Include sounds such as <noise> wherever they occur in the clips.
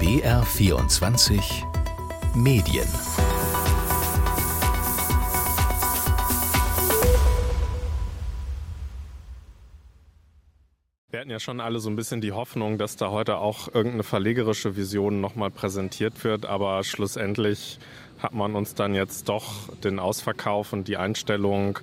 BR24 Medien. Wir hatten ja schon alle so ein bisschen die Hoffnung, dass da heute auch irgendeine verlegerische Vision nochmal präsentiert wird, aber schlussendlich hat man uns dann jetzt doch den Ausverkauf und die Einstellung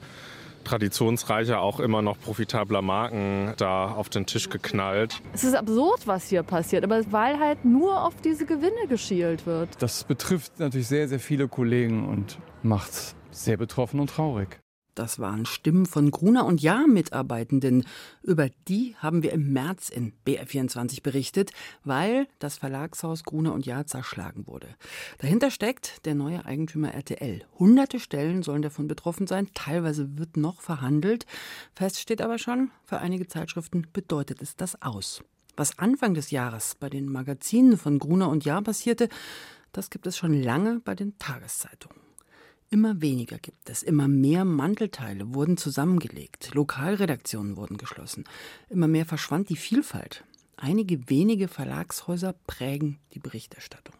traditionsreicher, auch immer noch profitabler Marken da auf den Tisch geknallt. Es ist absurd, was hier passiert, aber weil halt nur auf diese Gewinne geschielt wird. Das betrifft natürlich sehr, sehr viele Kollegen und macht sehr betroffen und traurig. Das waren Stimmen von Gruner und Jahr-Mitarbeitenden. Über die haben wir im März in BR24 berichtet, weil das Verlagshaus Gruner und Jahr zerschlagen wurde. Dahinter steckt der neue Eigentümer RTL. Hunderte Stellen sollen davon betroffen sein. Teilweise wird noch verhandelt. Fest steht aber schon, für einige Zeitschriften bedeutet es das aus. Was Anfang des Jahres bei den Magazinen von Gruner und Jahr passierte, das gibt es schon lange bei den Tageszeitungen. Immer weniger gibt es, immer mehr Mantelteile wurden zusammengelegt, Lokalredaktionen wurden geschlossen, immer mehr verschwand die Vielfalt. Einige wenige Verlagshäuser prägen die Berichterstattung.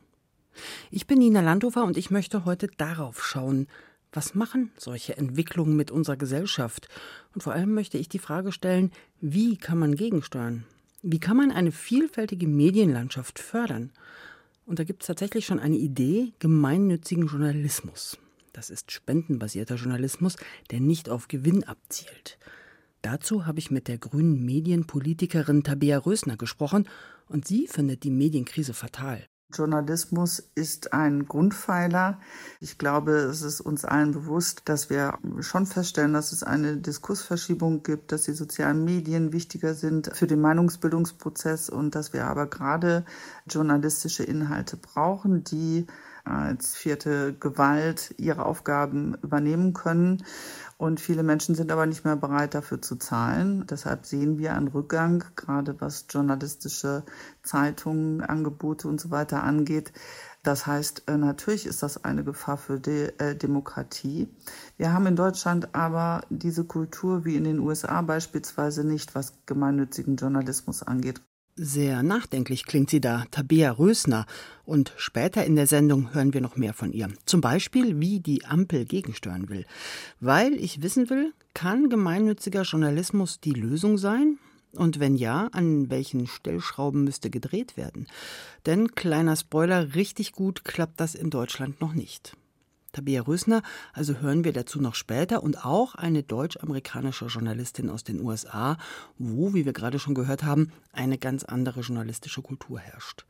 Ich bin Nina Landhofer und ich möchte heute darauf schauen, was machen solche Entwicklungen mit unserer Gesellschaft? Und vor allem möchte ich die Frage stellen, wie kann man gegensteuern? Wie kann man eine vielfältige Medienlandschaft fördern? Und da gibt es tatsächlich schon eine Idee, gemeinnützigen Journalismus. Das ist spendenbasierter Journalismus, der nicht auf Gewinn abzielt. Dazu habe ich mit der grünen Medienpolitikerin Tabea Rösner gesprochen und sie findet die Medienkrise fatal. Journalismus ist ein Grundpfeiler. Ich glaube, es ist uns allen bewusst, dass wir schon feststellen, dass es eine Diskursverschiebung gibt, dass die sozialen Medien wichtiger sind für den Meinungsbildungsprozess und dass wir aber gerade journalistische Inhalte brauchen, die als vierte Gewalt ihre Aufgaben übernehmen können. Und viele Menschen sind aber nicht mehr bereit, dafür zu zahlen. Deshalb sehen wir einen Rückgang, gerade was journalistische Zeitungen, Angebote und so weiter angeht. Das heißt, äh, natürlich ist das eine Gefahr für die äh, Demokratie. Wir haben in Deutschland aber diese Kultur wie in den USA beispielsweise nicht, was gemeinnützigen Journalismus angeht. Sehr nachdenklich klingt sie da, Tabea Rösner. Und später in der Sendung hören wir noch mehr von ihr. Zum Beispiel, wie die Ampel gegensteuern will. Weil ich wissen will, kann gemeinnütziger Journalismus die Lösung sein? Und wenn ja, an welchen Stellschrauben müsste gedreht werden? Denn, kleiner Spoiler, richtig gut klappt das in Deutschland noch nicht. Tabea Rösner, also hören wir dazu noch später und auch eine deutsch-amerikanische Journalistin aus den USA, wo, wie wir gerade schon gehört haben, eine ganz andere journalistische Kultur herrscht.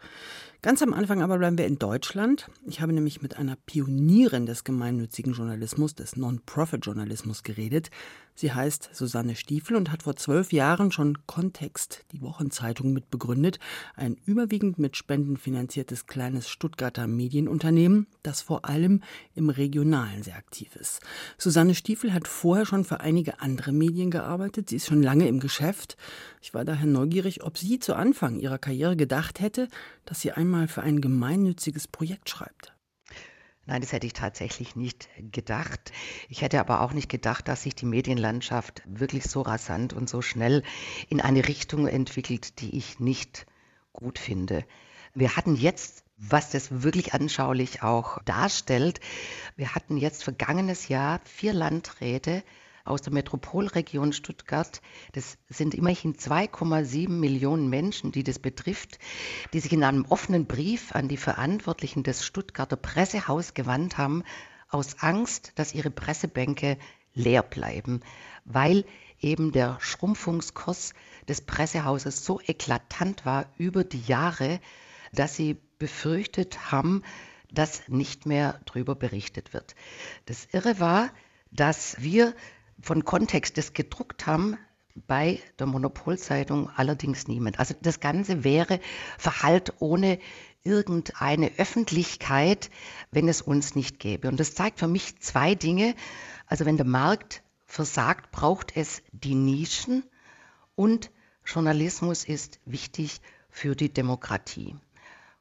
Ganz am Anfang aber bleiben wir in Deutschland. Ich habe nämlich mit einer Pionierin des gemeinnützigen Journalismus, des Non-Profit-Journalismus geredet. Sie heißt Susanne Stiefel und hat vor zwölf Jahren schon Kontext, die Wochenzeitung, mitbegründet. Ein überwiegend mit Spenden finanziertes kleines Stuttgarter Medienunternehmen, das vor allem im Regionalen sehr aktiv ist. Susanne Stiefel hat vorher schon für einige andere Medien gearbeitet. Sie ist schon lange im Geschäft. Ich war daher neugierig, ob sie zu Anfang ihrer Karriere gedacht hätte, dass sie einmal für ein gemeinnütziges Projekt schreibt. Nein, das hätte ich tatsächlich nicht gedacht. Ich hätte aber auch nicht gedacht, dass sich die Medienlandschaft wirklich so rasant und so schnell in eine Richtung entwickelt, die ich nicht gut finde. Wir hatten jetzt, was das wirklich anschaulich auch darstellt, wir hatten jetzt vergangenes Jahr vier Landräte aus der Metropolregion Stuttgart. Das sind immerhin 2,7 Millionen Menschen, die das betrifft, die sich in einem offenen Brief an die Verantwortlichen des Stuttgarter Pressehaus gewandt haben, aus Angst, dass ihre Pressebänke leer bleiben, weil eben der Schrumpfungskurs des Pressehauses so eklatant war über die Jahre, dass sie befürchtet haben, dass nicht mehr darüber berichtet wird. Das Irre war, dass wir von Kontext das gedruckt haben, bei der Monopolzeitung allerdings niemand. Also das Ganze wäre Verhalt ohne irgendeine Öffentlichkeit, wenn es uns nicht gäbe. Und das zeigt für mich zwei Dinge. Also wenn der Markt versagt, braucht es die Nischen und Journalismus ist wichtig für die Demokratie.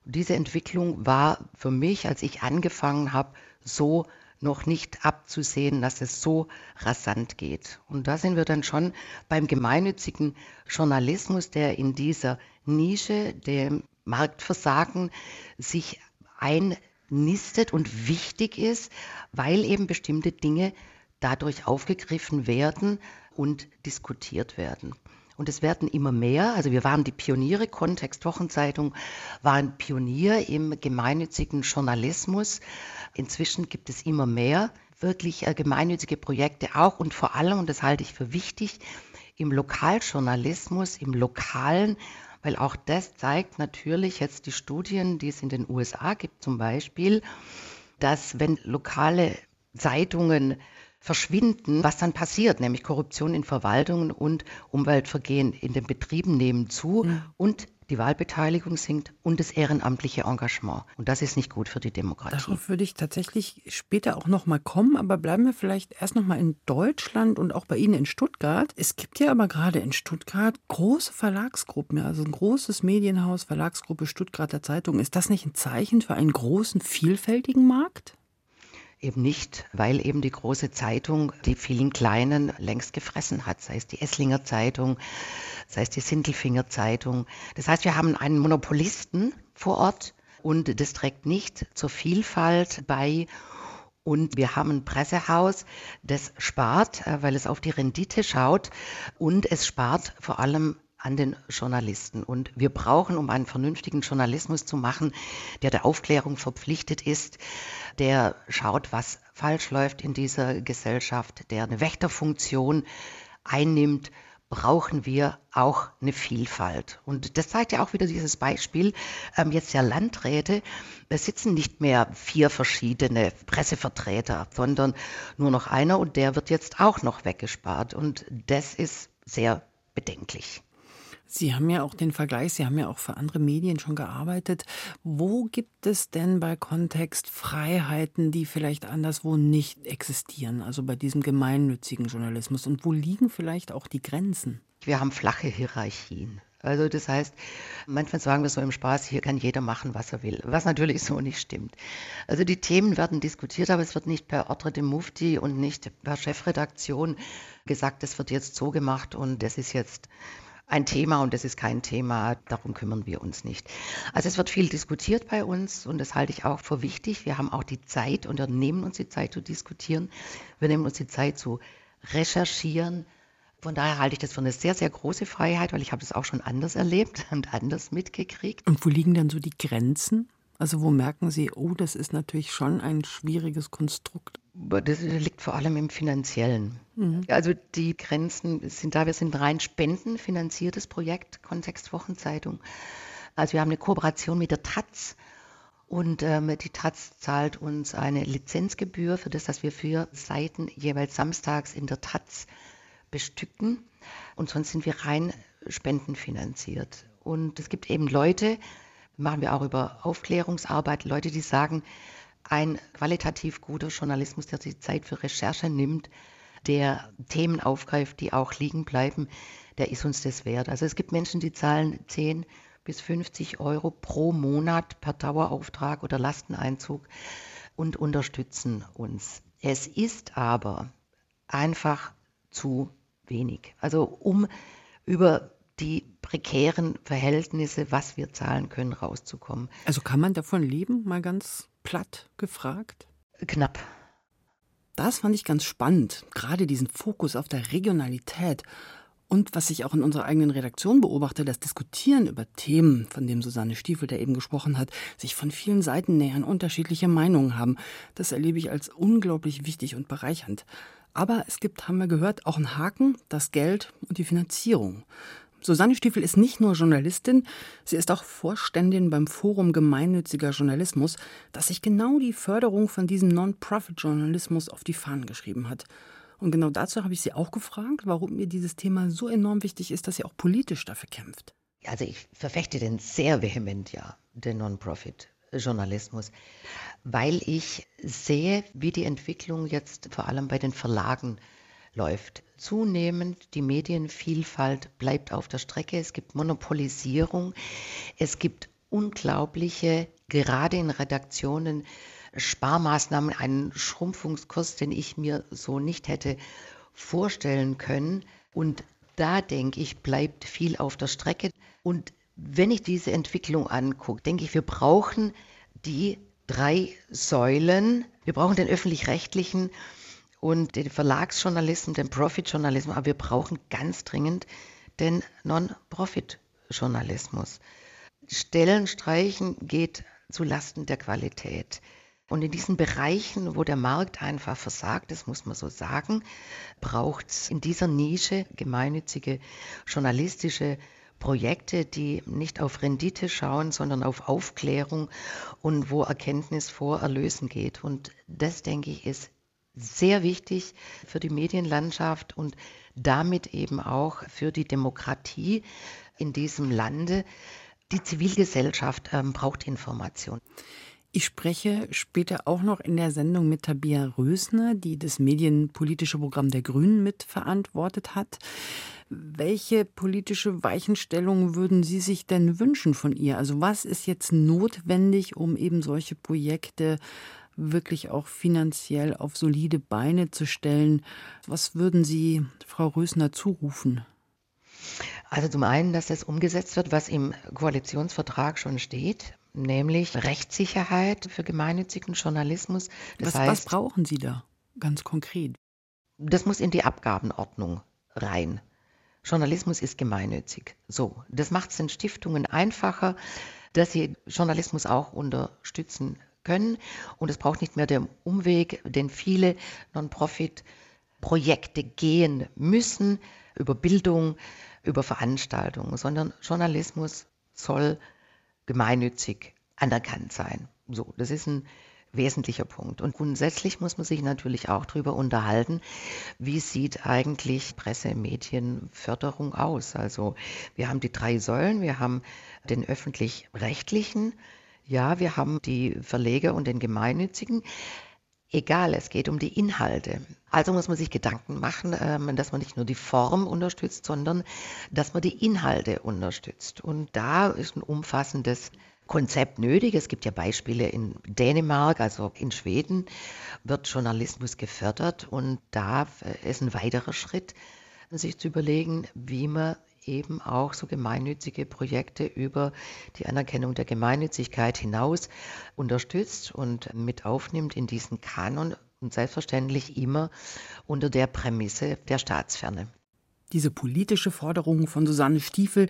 Und diese Entwicklung war für mich, als ich angefangen habe, so noch nicht abzusehen, dass es so rasant geht. Und da sind wir dann schon beim gemeinnützigen Journalismus, der in dieser Nische, dem Marktversagen sich einnistet und wichtig ist, weil eben bestimmte Dinge dadurch aufgegriffen werden und diskutiert werden. Und es werden immer mehr, also wir waren die Pioniere, Kontext Wochenzeitung waren Pionier im gemeinnützigen Journalismus. Inzwischen gibt es immer mehr wirklich äh, gemeinnützige Projekte auch und vor allem, und das halte ich für wichtig, im Lokaljournalismus, im lokalen, weil auch das zeigt natürlich jetzt die Studien, die es in den USA gibt zum Beispiel, dass wenn lokale Zeitungen verschwinden, was dann passiert, nämlich Korruption in Verwaltungen und Umweltvergehen in den Betrieben nehmen zu mhm. und die Wahlbeteiligung sinkt und das ehrenamtliche Engagement. Und das ist nicht gut für die Demokratie. Darauf würde ich tatsächlich später auch noch mal kommen, aber bleiben wir vielleicht erst noch mal in Deutschland und auch bei Ihnen in Stuttgart. Es gibt ja aber gerade in Stuttgart große Verlagsgruppen, also ein großes Medienhaus, Verlagsgruppe Stuttgarter Zeitung. Ist das nicht ein Zeichen für einen großen, vielfältigen Markt? Eben nicht, weil eben die große Zeitung die vielen kleinen längst gefressen hat, sei es die Esslinger Zeitung, sei es die Sindelfinger Zeitung. Das heißt, wir haben einen Monopolisten vor Ort und das trägt nicht zur Vielfalt bei. Und wir haben ein Pressehaus, das spart, äh, weil es auf die Rendite schaut und es spart vor allem an den Journalisten. Und wir brauchen, um einen vernünftigen Journalismus zu machen, der der Aufklärung verpflichtet ist, der schaut, was falsch läuft in dieser Gesellschaft, der eine Wächterfunktion einnimmt, brauchen wir auch eine Vielfalt. Und das zeigt ja auch wieder dieses Beispiel ähm, jetzt der Landräte. Es sitzen nicht mehr vier verschiedene Pressevertreter, sondern nur noch einer und der wird jetzt auch noch weggespart. Und das ist sehr bedenklich. Sie haben ja auch den Vergleich, Sie haben ja auch für andere Medien schon gearbeitet. Wo gibt es denn bei Kontext Freiheiten, die vielleicht anderswo nicht existieren, also bei diesem gemeinnützigen Journalismus? Und wo liegen vielleicht auch die Grenzen? Wir haben flache Hierarchien. Also das heißt, manchmal sagen wir so im Spaß, hier kann jeder machen, was er will, was natürlich so nicht stimmt. Also die Themen werden diskutiert, aber es wird nicht per Ordre de Mufti und nicht per Chefredaktion gesagt, es wird jetzt so gemacht und das ist jetzt ein Thema und das ist kein Thema, darum kümmern wir uns nicht. Also es wird viel diskutiert bei uns und das halte ich auch für wichtig. Wir haben auch die Zeit und wir nehmen uns die Zeit zu diskutieren. Wir nehmen uns die Zeit zu recherchieren. Von daher halte ich das für eine sehr, sehr große Freiheit, weil ich habe das auch schon anders erlebt <laughs> und anders mitgekriegt. Und wo liegen dann so die Grenzen? Also wo merken Sie, oh, das ist natürlich schon ein schwieriges Konstrukt? Das liegt vor allem im Finanziellen. Mhm. Also die Grenzen sind da, wir sind ein rein spendenfinanziertes Projekt, Kontext Wochenzeitung. Also wir haben eine Kooperation mit der Taz und ähm, die Taz zahlt uns eine Lizenzgebühr für das, dass wir vier Seiten jeweils samstags in der Taz bestücken. Und sonst sind wir rein spendenfinanziert. Und es gibt eben Leute, machen wir auch über Aufklärungsarbeit, Leute, die sagen, ein qualitativ guter Journalismus, der sich Zeit für Recherche nimmt, der Themen aufgreift, die auch liegen bleiben, der ist uns das wert. Also es gibt Menschen, die zahlen 10 bis 50 Euro pro Monat per Dauerauftrag oder Lasteneinzug und unterstützen uns. Es ist aber einfach zu wenig. Also um über die prekären Verhältnisse, was wir zahlen können, rauszukommen. Also kann man davon leben, mal ganz platt gefragt? Knapp. Das fand ich ganz spannend, gerade diesen Fokus auf der Regionalität. Und was ich auch in unserer eigenen Redaktion beobachte, das Diskutieren über Themen, von dem Susanne Stiefel, der eben gesprochen hat, sich von vielen Seiten nähern, unterschiedliche Meinungen haben, das erlebe ich als unglaublich wichtig und bereichernd. Aber es gibt, haben wir gehört, auch einen Haken, das Geld und die Finanzierung. Susanne Stiefel ist nicht nur Journalistin, sie ist auch Vorständin beim Forum Gemeinnütziger Journalismus, das sich genau die Förderung von diesem Non-Profit-Journalismus auf die Fahnen geschrieben hat. Und genau dazu habe ich sie auch gefragt, warum ihr dieses Thema so enorm wichtig ist, dass sie auch politisch dafür kämpft. Also ich verfechte den sehr vehement, ja, den Non-Profit-Journalismus, weil ich sehe, wie die Entwicklung jetzt vor allem bei den Verlagen läuft. Zunehmend die Medienvielfalt bleibt auf der Strecke. Es gibt Monopolisierung. Es gibt unglaubliche, gerade in Redaktionen, Sparmaßnahmen, einen Schrumpfungskurs, den ich mir so nicht hätte vorstellen können. Und da denke ich, bleibt viel auf der Strecke. Und Wenn ich diese Entwicklung angucke, denke ich, wir brauchen die drei Säulen. Wir brauchen den öffentlich-rechtlichen und den Verlagsjournalismus, den Profit-Journalismus, aber wir brauchen ganz dringend den Non-Profit-Journalismus. Stellen streichen geht zu Lasten der Qualität. Und in diesen Bereichen, wo der Markt einfach versagt, das muss man so sagen, braucht es in dieser Nische gemeinnützige journalistische Projekte, die nicht auf Rendite schauen, sondern auf Aufklärung und wo Erkenntnis vor Erlösen geht. Und das, denke ich, ist sehr wichtig für die Medienlandschaft und damit eben auch für die Demokratie in diesem Lande. Die Zivilgesellschaft ähm, braucht Information. Ich spreche später auch noch in der Sendung mit Tabia Rösner, die das medienpolitische Programm der Grünen mitverantwortet hat. Welche politische Weichenstellung würden Sie sich denn wünschen von ihr? Also was ist jetzt notwendig, um eben solche Projekte wirklich auch finanziell auf solide Beine zu stellen? Was würden Sie Frau Rösner zurufen? Also zum einen, dass das umgesetzt wird, was im Koalitionsvertrag schon steht, nämlich Rechtssicherheit für gemeinnützigen Journalismus. Das was, heißt, was brauchen Sie da ganz konkret? Das muss in die Abgabenordnung rein. Journalismus ist gemeinnützig. So, das macht es den Stiftungen einfacher, dass sie Journalismus auch unterstützen können. Und es braucht nicht mehr den Umweg, den viele Non-Profit-Projekte gehen müssen über Bildung, über Veranstaltungen, sondern Journalismus soll gemeinnützig anerkannt sein. So, das ist ein wesentlicher Punkt. Und grundsätzlich muss man sich natürlich auch darüber unterhalten, wie sieht eigentlich Presse, Medienförderung aus. Also wir haben die drei Säulen, wir haben den öffentlich-rechtlichen, ja, wir haben die Verleger und den gemeinnützigen. Egal, es geht um die Inhalte. Also muss man sich Gedanken machen, ähm, dass man nicht nur die Form unterstützt, sondern dass man die Inhalte unterstützt. Und da ist ein umfassendes Konzept nötig. Es gibt ja Beispiele in Dänemark, also in Schweden wird Journalismus gefördert und da äh, ist ein weiterer Schritt, sich zu überlegen, wie man eben auch so gemeinnützige Projekte über die Anerkennung der Gemeinnützigkeit hinaus unterstützt und mit aufnimmt in diesen Kanon und selbstverständlich immer unter der Prämisse der Staatsferne. Diese politische Forderung von Susanne Stiefel,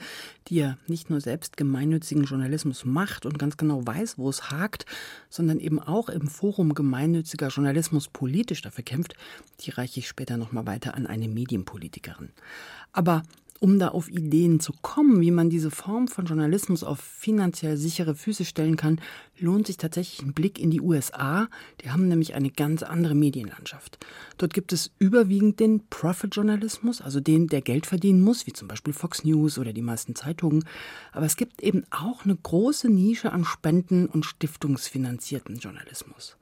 die ja nicht nur selbst gemeinnützigen Journalismus macht und ganz genau weiß, wo es hakt, sondern eben auch im Forum gemeinnütziger Journalismus politisch dafür kämpft, die reiche ich später nochmal weiter an eine Medienpolitikerin. Aber um da auf Ideen zu kommen, wie man diese Form von Journalismus auf finanziell sichere Füße stellen kann, lohnt sich tatsächlich ein Blick in die USA. Die haben nämlich eine ganz andere Medienlandschaft. Dort gibt es überwiegend den Profit-Journalismus, also den, der Geld verdienen muss, wie zum Beispiel Fox News oder die meisten Zeitungen. Aber es gibt eben auch eine große Nische an Spenden- und stiftungsfinanzierten Journalismus.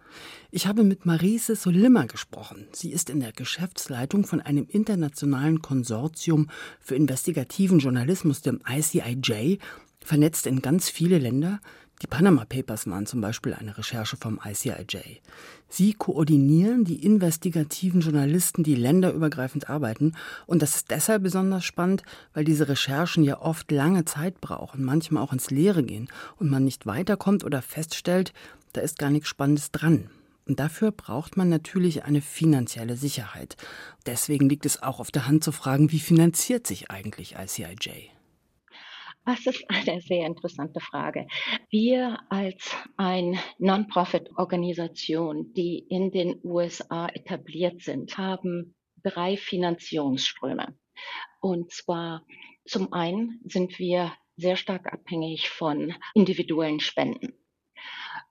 Ich habe mit Marise Solimmer gesprochen. Sie ist in der Geschäftsleitung von einem internationalen Konsortium für investigativen Journalismus, dem ICIJ, vernetzt in ganz viele Länder. Die Panama Papers waren zum Beispiel eine Recherche vom ICIJ. Sie koordinieren die investigativen Journalisten, die länderübergreifend arbeiten. Und das ist deshalb besonders spannend, weil diese Recherchen ja oft lange Zeit brauchen, manchmal auch ins Leere gehen und man nicht weiterkommt oder feststellt, da ist gar nichts Spannendes dran. Und dafür braucht man natürlich eine finanzielle Sicherheit. Deswegen liegt es auch auf der Hand zu fragen, wie finanziert sich eigentlich ICIJ? Das ist eine sehr interessante Frage. Wir als eine Non-Profit-Organisation, die in den USA etabliert sind, haben drei Finanzierungsströme. Und zwar zum einen sind wir sehr stark abhängig von individuellen Spenden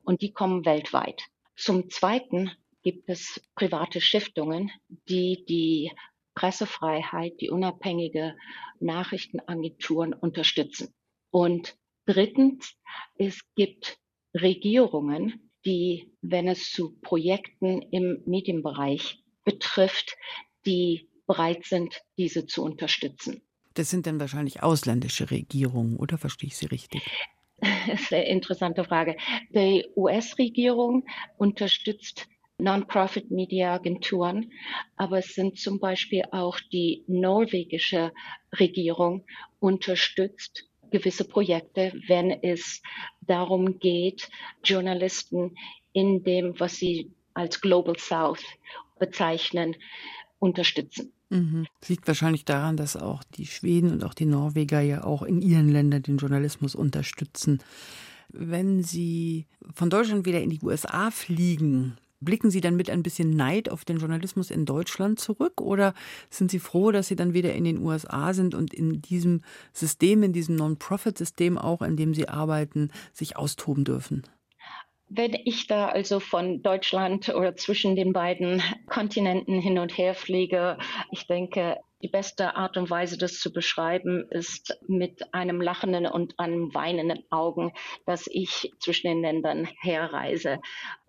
und die kommen weltweit. Zum Zweiten gibt es private Stiftungen, die die Pressefreiheit, die unabhängige Nachrichtenagenturen unterstützen. Und drittens, es gibt Regierungen, die, wenn es zu Projekten im Medienbereich betrifft, die bereit sind, diese zu unterstützen. Das sind dann wahrscheinlich ausländische Regierungen, oder verstehe ich Sie richtig? <laughs> Sehr interessante Frage. Die US-Regierung unterstützt Non-Profit-Media-Agenturen, aber es sind zum Beispiel auch die norwegische Regierung unterstützt gewisse Projekte, wenn es darum geht, Journalisten in dem, was sie als Global South bezeichnen, unterstützen. Mhm. Das liegt wahrscheinlich daran, dass auch die Schweden und auch die Norweger ja auch in ihren Ländern den Journalismus unterstützen. Wenn Sie von Deutschland wieder in die USA fliegen, blicken Sie dann mit ein bisschen Neid auf den Journalismus in Deutschland zurück oder sind Sie froh, dass Sie dann wieder in den USA sind und in diesem System, in diesem Non-Profit-System auch, in dem Sie arbeiten, sich austoben dürfen? Wenn ich da also von Deutschland oder zwischen den beiden Kontinenten hin und her fliege, ich denke, die beste Art und Weise, das zu beschreiben, ist mit einem lachenden und einem weinenden Augen, dass ich zwischen den Ländern herreise.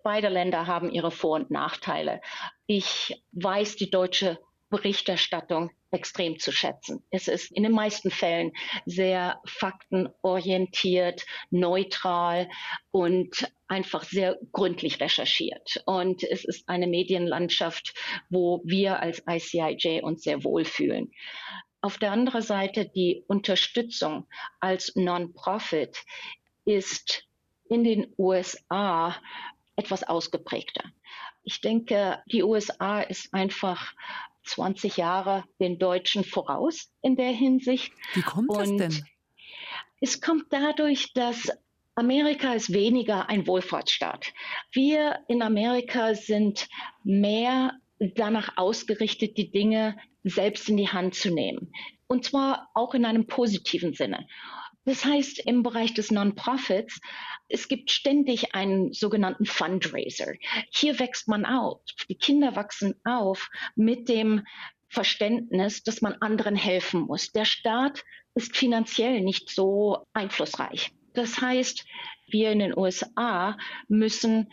Beide Länder haben ihre Vor- und Nachteile. Ich weiß die deutsche Berichterstattung extrem zu schätzen. Es ist in den meisten Fällen sehr faktenorientiert, neutral und einfach sehr gründlich recherchiert. Und es ist eine Medienlandschaft, wo wir als ICIJ uns sehr wohlfühlen. Auf der anderen Seite die Unterstützung als Non-Profit ist in den USA etwas ausgeprägter. Ich denke, die USA ist einfach 20 Jahre den Deutschen voraus in der Hinsicht. Wie kommt das Und denn? Es kommt dadurch, dass Amerika ist weniger ein Wohlfahrtsstaat. Wir in Amerika sind mehr danach ausgerichtet, die Dinge selbst in die Hand zu nehmen. Und zwar auch in einem positiven Sinne. Das heißt, im Bereich des Non-Profits, es gibt ständig einen sogenannten Fundraiser. Hier wächst man auf. Die Kinder wachsen auf mit dem Verständnis, dass man anderen helfen muss. Der Staat ist finanziell nicht so einflussreich. Das heißt, wir in den USA müssen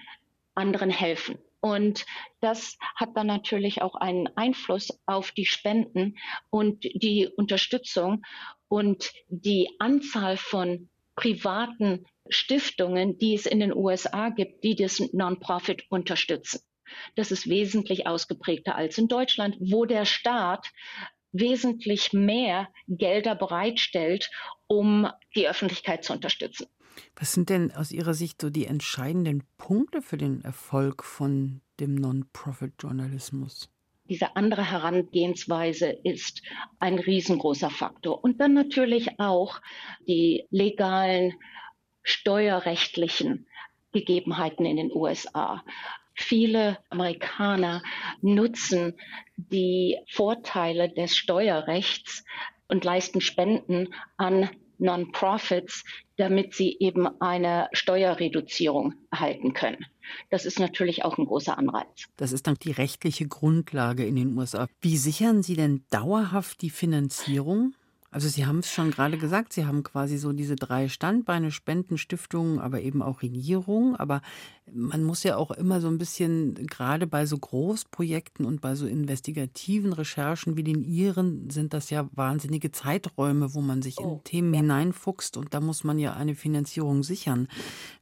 anderen helfen. Und das hat dann natürlich auch einen Einfluss auf die Spenden und die Unterstützung und die Anzahl von privaten Stiftungen, die es in den USA gibt, die das Non-Profit unterstützen. Das ist wesentlich ausgeprägter als in Deutschland, wo der Staat wesentlich mehr Gelder bereitstellt, um die Öffentlichkeit zu unterstützen. Was sind denn aus Ihrer Sicht so die entscheidenden Punkte für den Erfolg von dem Non-Profit-Journalismus? Diese andere Herangehensweise ist ein riesengroßer Faktor. Und dann natürlich auch die legalen steuerrechtlichen Gegebenheiten in den USA. Viele Amerikaner nutzen die Vorteile des Steuerrechts und leisten Spenden an Non-Profits, damit sie eben eine Steuerreduzierung erhalten können. Das ist natürlich auch ein großer Anreiz. Das ist dann die rechtliche Grundlage in den USA. Wie sichern Sie denn dauerhaft die Finanzierung? Also Sie haben es schon gerade gesagt, Sie haben quasi so diese drei Standbeine, Spenden, Stiftungen, aber eben auch Regierung. Aber man muss ja auch immer so ein bisschen, gerade bei so Großprojekten und bei so investigativen Recherchen wie den Ihren, sind das ja wahnsinnige Zeiträume, wo man sich oh, in Themen ja. hineinfuchst und da muss man ja eine Finanzierung sichern.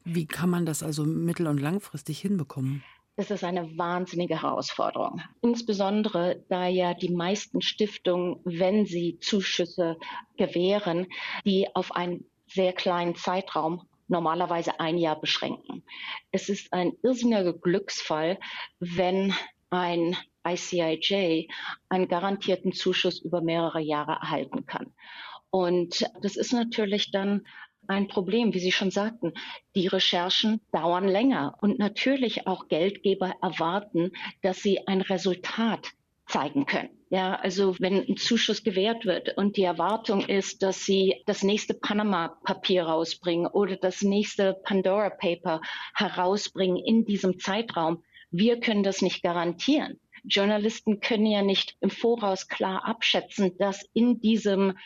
Wie kann man das also mittel- und langfristig hinbekommen? Das ist eine wahnsinnige Herausforderung. Insbesondere da ja die meisten Stiftungen, wenn sie Zuschüsse gewähren, die auf einen sehr kleinen Zeitraum normalerweise ein Jahr beschränken. Es ist ein irrsinniger Glücksfall, wenn ein ICIJ einen garantierten Zuschuss über mehrere Jahre erhalten kann. Und das ist natürlich dann ein Problem, wie Sie schon sagten. Die Recherchen dauern länger und natürlich auch Geldgeber erwarten, dass sie ein Resultat zeigen können. Ja, also wenn ein Zuschuss gewährt wird und die Erwartung ist, dass sie das nächste Panama-Papier rausbringen oder das nächste Pandora-Paper herausbringen in diesem Zeitraum, wir können das nicht garantieren. Journalisten können ja nicht im Voraus klar abschätzen, dass in diesem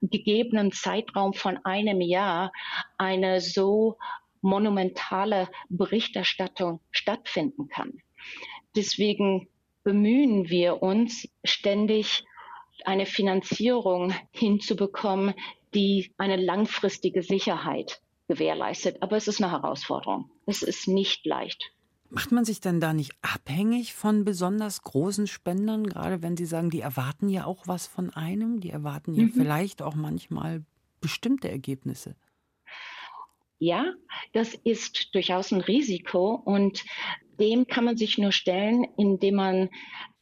gegebenen Zeitraum von einem Jahr eine so monumentale Berichterstattung stattfinden kann. Deswegen bemühen wir uns ständig, eine Finanzierung hinzubekommen, die eine langfristige Sicherheit gewährleistet. Aber es ist eine Herausforderung. Es ist nicht leicht. Macht man sich dann da nicht abhängig von besonders großen Spendern, gerade wenn Sie sagen, die erwarten ja auch was von einem, die erwarten ja mhm. vielleicht auch manchmal bestimmte Ergebnisse. Ja, das ist durchaus ein Risiko und dem kann man sich nur stellen, indem man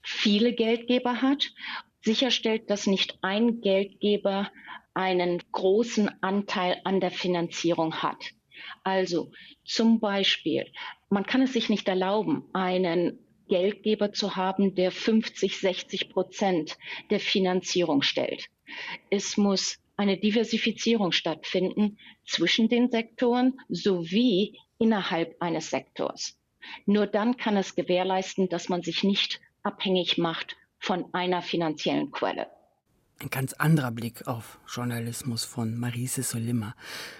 viele Geldgeber hat, sicherstellt, dass nicht ein Geldgeber einen großen Anteil an der Finanzierung hat. Also zum Beispiel, man kann es sich nicht erlauben, einen Geldgeber zu haben, der 50, 60 Prozent der Finanzierung stellt. Es muss eine Diversifizierung stattfinden zwischen den Sektoren sowie innerhalb eines Sektors. Nur dann kann es gewährleisten, dass man sich nicht abhängig macht von einer finanziellen Quelle. Ein ganz anderer Blick auf Journalismus von Marise Solima.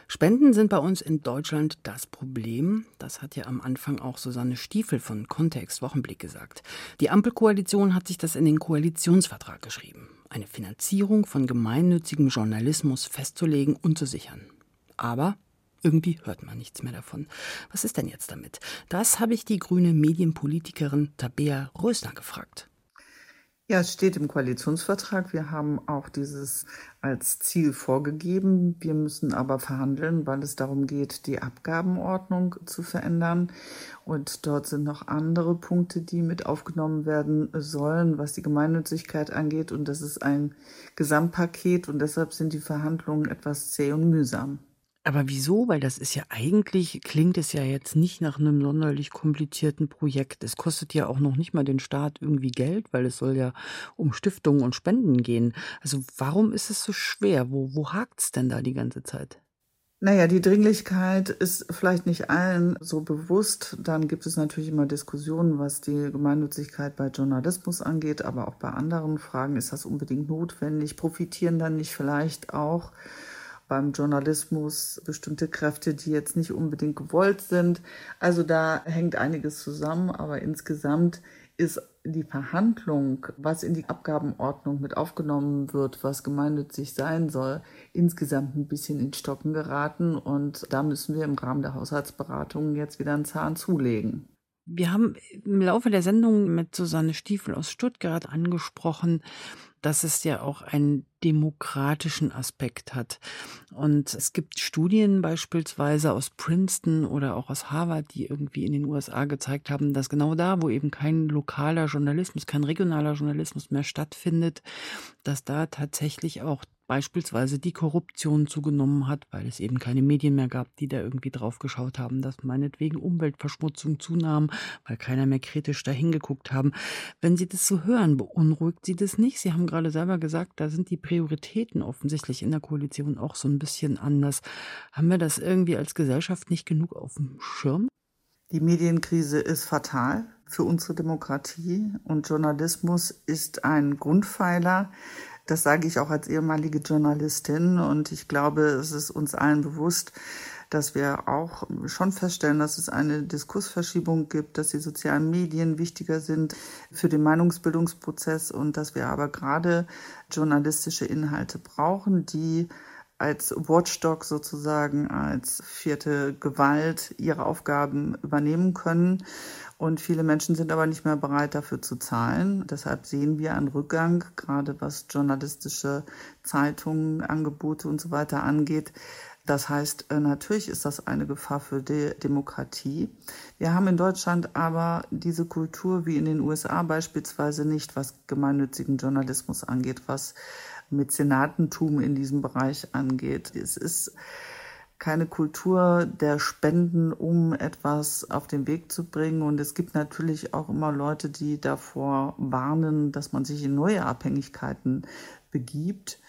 Spenden sind bei uns in Deutschland das Problem. Das hat ja am Anfang auch Susanne Stiefel von Kontext Wochenblick gesagt. Die Ampelkoalition hat sich das in den Koalitionsvertrag geschrieben. Eine Finanzierung von gemeinnützigem Journalismus festzulegen und zu sichern. Aber irgendwie hört man nichts mehr davon. Was ist denn jetzt damit? Das habe ich die grüne Medienpolitikerin Tabea Rösner gefragt. Ja, es steht im Koalitionsvertrag. Wir haben auch dieses als Ziel vorgegeben. Wir müssen aber verhandeln, weil es darum geht, die Abgabenordnung zu verändern. Und dort sind noch andere Punkte, die mit aufgenommen werden sollen, was die Gemeinnützigkeit angeht. Und das ist ein Gesamtpaket und deshalb sind die Verhandlungen etwas zäh und mühsam. Aber wieso? Weil das ist ja eigentlich, klingt es ja jetzt nicht nach einem sonderlich komplizierten Projekt. Es kostet ja auch noch nicht mal den Staat irgendwie Geld, weil es soll ja um Stiftungen und Spenden gehen. Also warum ist es so schwer? Wo, wo hakt es denn da die ganze Zeit? Naja, die Dringlichkeit ist vielleicht nicht allen so bewusst. Dann gibt es natürlich immer Diskussionen, was die Gemeinnützigkeit bei Journalismus angeht, aber auch bei anderen Fragen ist das unbedingt notwendig. Profitieren dann nicht vielleicht auch beim Journalismus bestimmte Kräfte, die jetzt nicht unbedingt gewollt sind. Also da hängt einiges zusammen, aber insgesamt ist die Verhandlung, was in die Abgabenordnung mit aufgenommen wird, was gemeinnützig sein soll, insgesamt ein bisschen in Stocken geraten und da müssen wir im Rahmen der Haushaltsberatungen jetzt wieder einen Zahn zulegen. Wir haben im Laufe der Sendung mit Susanne Stiefel aus Stuttgart angesprochen, dass es ja auch einen demokratischen Aspekt hat. Und es gibt Studien beispielsweise aus Princeton oder auch aus Harvard, die irgendwie in den USA gezeigt haben, dass genau da, wo eben kein lokaler Journalismus, kein regionaler Journalismus mehr stattfindet, dass da tatsächlich auch beispielsweise die Korruption zugenommen hat, weil es eben keine Medien mehr gab, die da irgendwie drauf geschaut haben, dass meinetwegen Umweltverschmutzung zunahm, weil keiner mehr kritisch dahin geguckt haben. Wenn Sie das so hören, beunruhigt Sie das nicht? Sie haben gerade selber gesagt, da sind die Prioritäten offensichtlich in der Koalition auch so ein bisschen anders. Haben wir das irgendwie als Gesellschaft nicht genug auf dem Schirm? Die Medienkrise ist fatal für unsere Demokratie und Journalismus ist ein Grundpfeiler das sage ich auch als ehemalige Journalistin und ich glaube, es ist uns allen bewusst, dass wir auch schon feststellen, dass es eine Diskursverschiebung gibt, dass die sozialen Medien wichtiger sind für den Meinungsbildungsprozess und dass wir aber gerade journalistische Inhalte brauchen, die als Watchdog sozusagen, als vierte Gewalt ihre Aufgaben übernehmen können. Und viele Menschen sind aber nicht mehr bereit, dafür zu zahlen. Deshalb sehen wir einen Rückgang, gerade was journalistische Zeitungen, Angebote und so weiter angeht. Das heißt, äh, natürlich ist das eine Gefahr für die Demokratie. Wir haben in Deutschland aber diese Kultur wie in den USA beispielsweise nicht, was gemeinnützigen Journalismus angeht, was Mäzenatentum in diesem Bereich angeht. Es ist keine Kultur der Spenden, um etwas auf den Weg zu bringen. Und es gibt natürlich auch immer Leute, die davor warnen, dass man sich in neue Abhängigkeiten begibt.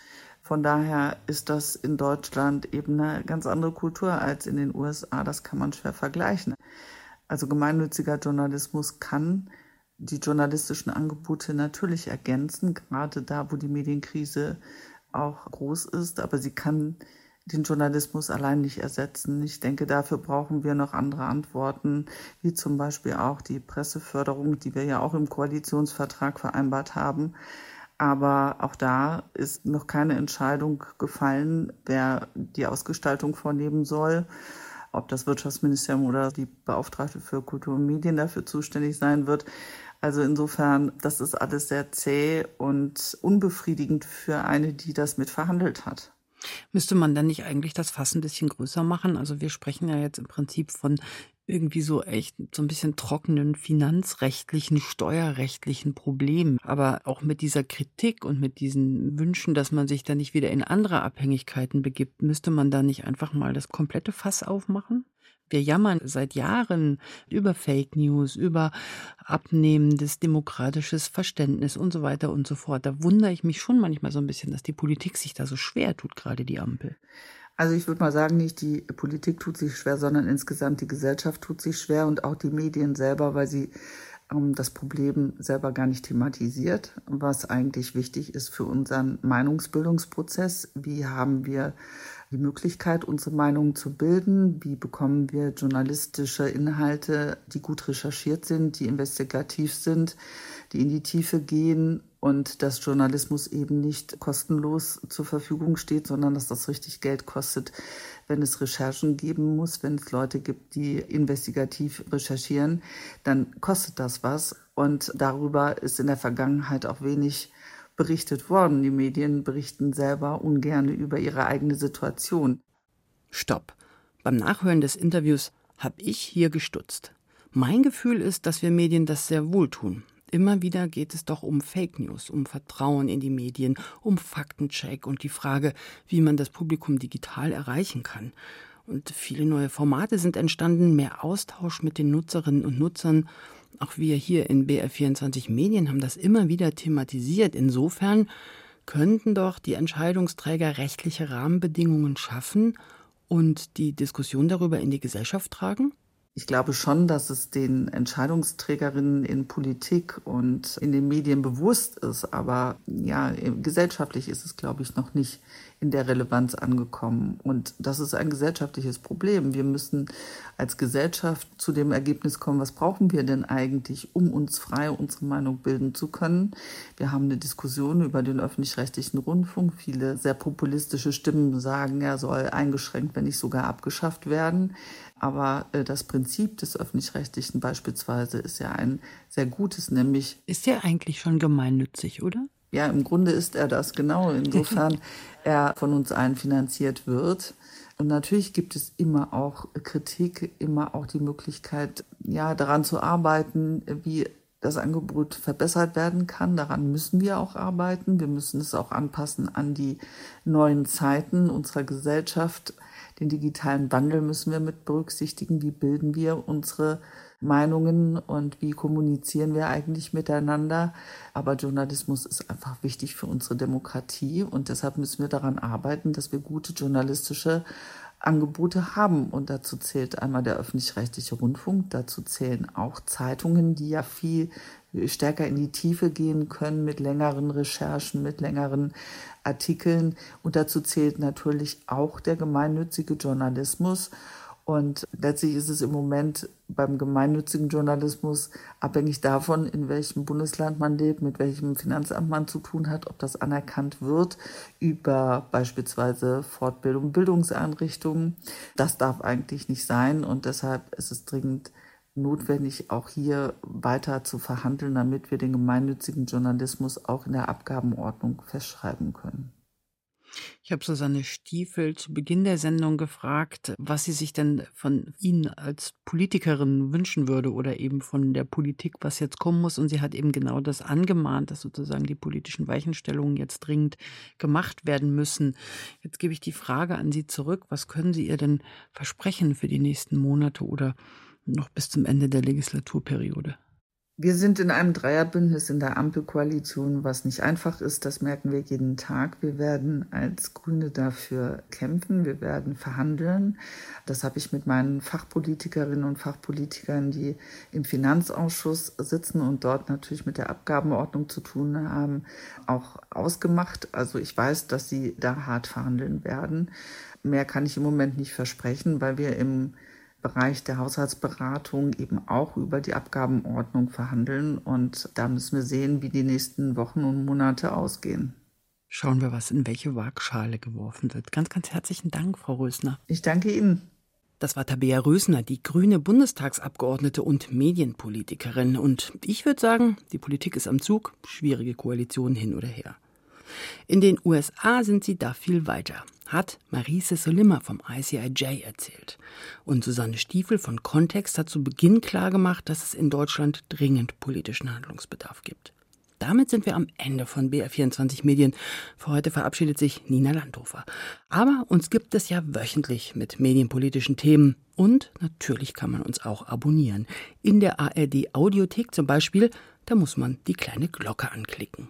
Von daher ist das in Deutschland eben eine ganz andere Kultur als in den USA. Das kann man schwer vergleichen. Also gemeinnütziger Journalismus kann die journalistischen Angebote natürlich ergänzen, gerade da, wo die Medienkrise auch groß ist. Aber sie kann den Journalismus allein nicht ersetzen. Ich denke, dafür brauchen wir noch andere Antworten, wie zum Beispiel auch die Presseförderung, die wir ja auch im Koalitionsvertrag vereinbart haben. Aber auch da ist noch keine Entscheidung gefallen, wer die Ausgestaltung vornehmen soll. Ob das Wirtschaftsministerium oder die Beauftragte für Kultur und Medien dafür zuständig sein wird. Also insofern, das ist alles sehr zäh und unbefriedigend für eine, die das mit verhandelt hat. Müsste man dann nicht eigentlich das Fass ein bisschen größer machen? Also wir sprechen ja jetzt im Prinzip von irgendwie so echt so ein bisschen trockenen finanzrechtlichen, steuerrechtlichen Problemen. Aber auch mit dieser Kritik und mit diesen Wünschen, dass man sich da nicht wieder in andere Abhängigkeiten begibt, müsste man da nicht einfach mal das komplette Fass aufmachen? Wir jammern seit Jahren über Fake News, über abnehmendes demokratisches Verständnis und so weiter und so fort. Da wundere ich mich schon manchmal so ein bisschen, dass die Politik sich da so schwer tut, gerade die Ampel. Also ich würde mal sagen, nicht die Politik tut sich schwer, sondern insgesamt die Gesellschaft tut sich schwer und auch die Medien selber, weil sie ähm, das Problem selber gar nicht thematisiert, was eigentlich wichtig ist für unseren Meinungsbildungsprozess. Wie haben wir die Möglichkeit, unsere Meinung zu bilden? Wie bekommen wir journalistische Inhalte, die gut recherchiert sind, die investigativ sind, die in die Tiefe gehen und dass Journalismus eben nicht kostenlos zur Verfügung steht, sondern dass das richtig Geld kostet, wenn es Recherchen geben muss, wenn es Leute gibt, die investigativ recherchieren, dann kostet das was. Und darüber ist in der Vergangenheit auch wenig berichtet worden. Die Medien berichten selber ungern über ihre eigene Situation. Stopp. Beim Nachhören des Interviews habe ich hier gestutzt. Mein Gefühl ist, dass wir Medien das sehr wohl tun. Immer wieder geht es doch um Fake News, um Vertrauen in die Medien, um Faktencheck und die Frage, wie man das Publikum digital erreichen kann. Und viele neue Formate sind entstanden, mehr Austausch mit den Nutzerinnen und Nutzern. Auch wir hier in BR24 Medien haben das immer wieder thematisiert. Insofern könnten doch die Entscheidungsträger rechtliche Rahmenbedingungen schaffen und die Diskussion darüber in die Gesellschaft tragen? Ich glaube schon, dass es den Entscheidungsträgerinnen in Politik und in den Medien bewusst ist, aber ja, gesellschaftlich ist es, glaube ich, noch nicht in der Relevanz angekommen. Und das ist ein gesellschaftliches Problem. Wir müssen als Gesellschaft zu dem Ergebnis kommen, was brauchen wir denn eigentlich, um uns frei unsere Meinung bilden zu können. Wir haben eine Diskussion über den öffentlich-rechtlichen Rundfunk. Viele sehr populistische Stimmen sagen, er soll eingeschränkt, wenn nicht sogar abgeschafft werden. Aber äh, das Prinzip des öffentlich-rechtlichen beispielsweise ist ja ein sehr gutes, nämlich. Ist ja eigentlich schon gemeinnützig, oder? Ja, im Grunde ist er das genau. Insofern <laughs> er von uns allen finanziert wird. Und natürlich gibt es immer auch Kritik, immer auch die Möglichkeit, ja, daran zu arbeiten, wie das Angebot verbessert werden kann. Daran müssen wir auch arbeiten. Wir müssen es auch anpassen an die neuen Zeiten unserer Gesellschaft. Den digitalen Wandel müssen wir mit berücksichtigen. Wie bilden wir unsere Meinungen und wie kommunizieren wir eigentlich miteinander. Aber Journalismus ist einfach wichtig für unsere Demokratie und deshalb müssen wir daran arbeiten, dass wir gute journalistische Angebote haben. Und dazu zählt einmal der öffentlich-rechtliche Rundfunk, dazu zählen auch Zeitungen, die ja viel stärker in die Tiefe gehen können mit längeren Recherchen, mit längeren Artikeln. Und dazu zählt natürlich auch der gemeinnützige Journalismus. Und letztlich ist es im Moment beim gemeinnützigen Journalismus abhängig davon, in welchem Bundesland man lebt, mit welchem Finanzamt man zu tun hat, ob das anerkannt wird über beispielsweise Fortbildung, Bildungseinrichtungen. Das darf eigentlich nicht sein und deshalb ist es dringend notwendig, auch hier weiter zu verhandeln, damit wir den gemeinnützigen Journalismus auch in der Abgabenordnung festschreiben können. Ich habe Susanne Stiefel zu Beginn der Sendung gefragt, was sie sich denn von Ihnen als Politikerin wünschen würde oder eben von der Politik, was jetzt kommen muss. Und sie hat eben genau das angemahnt, dass sozusagen die politischen Weichenstellungen jetzt dringend gemacht werden müssen. Jetzt gebe ich die Frage an Sie zurück. Was können Sie ihr denn versprechen für die nächsten Monate oder noch bis zum Ende der Legislaturperiode? Wir sind in einem Dreierbündnis in der Ampelkoalition, was nicht einfach ist. Das merken wir jeden Tag. Wir werden als Grüne dafür kämpfen. Wir werden verhandeln. Das habe ich mit meinen Fachpolitikerinnen und Fachpolitikern, die im Finanzausschuss sitzen und dort natürlich mit der Abgabenordnung zu tun haben, auch ausgemacht. Also ich weiß, dass sie da hart verhandeln werden. Mehr kann ich im Moment nicht versprechen, weil wir im Bereich der Haushaltsberatung eben auch über die Abgabenordnung verhandeln. Und da müssen wir sehen, wie die nächsten Wochen und Monate ausgehen. Schauen wir, was in welche Waagschale geworfen wird. Ganz, ganz herzlichen Dank, Frau Rösner. Ich danke Ihnen. Das war Tabea Rösner, die grüne Bundestagsabgeordnete und Medienpolitikerin. Und ich würde sagen, die Politik ist am Zug, schwierige Koalitionen hin oder her. In den USA sind sie da viel weiter. Hat Marise Solima vom ICIJ erzählt. Und Susanne Stiefel von Kontext hat zu Beginn klargemacht, dass es in Deutschland dringend politischen Handlungsbedarf gibt. Damit sind wir am Ende von BR24 Medien. Für heute verabschiedet sich Nina Landhofer. Aber uns gibt es ja wöchentlich mit medienpolitischen Themen. Und natürlich kann man uns auch abonnieren. In der ARD Audiothek zum Beispiel, da muss man die kleine Glocke anklicken.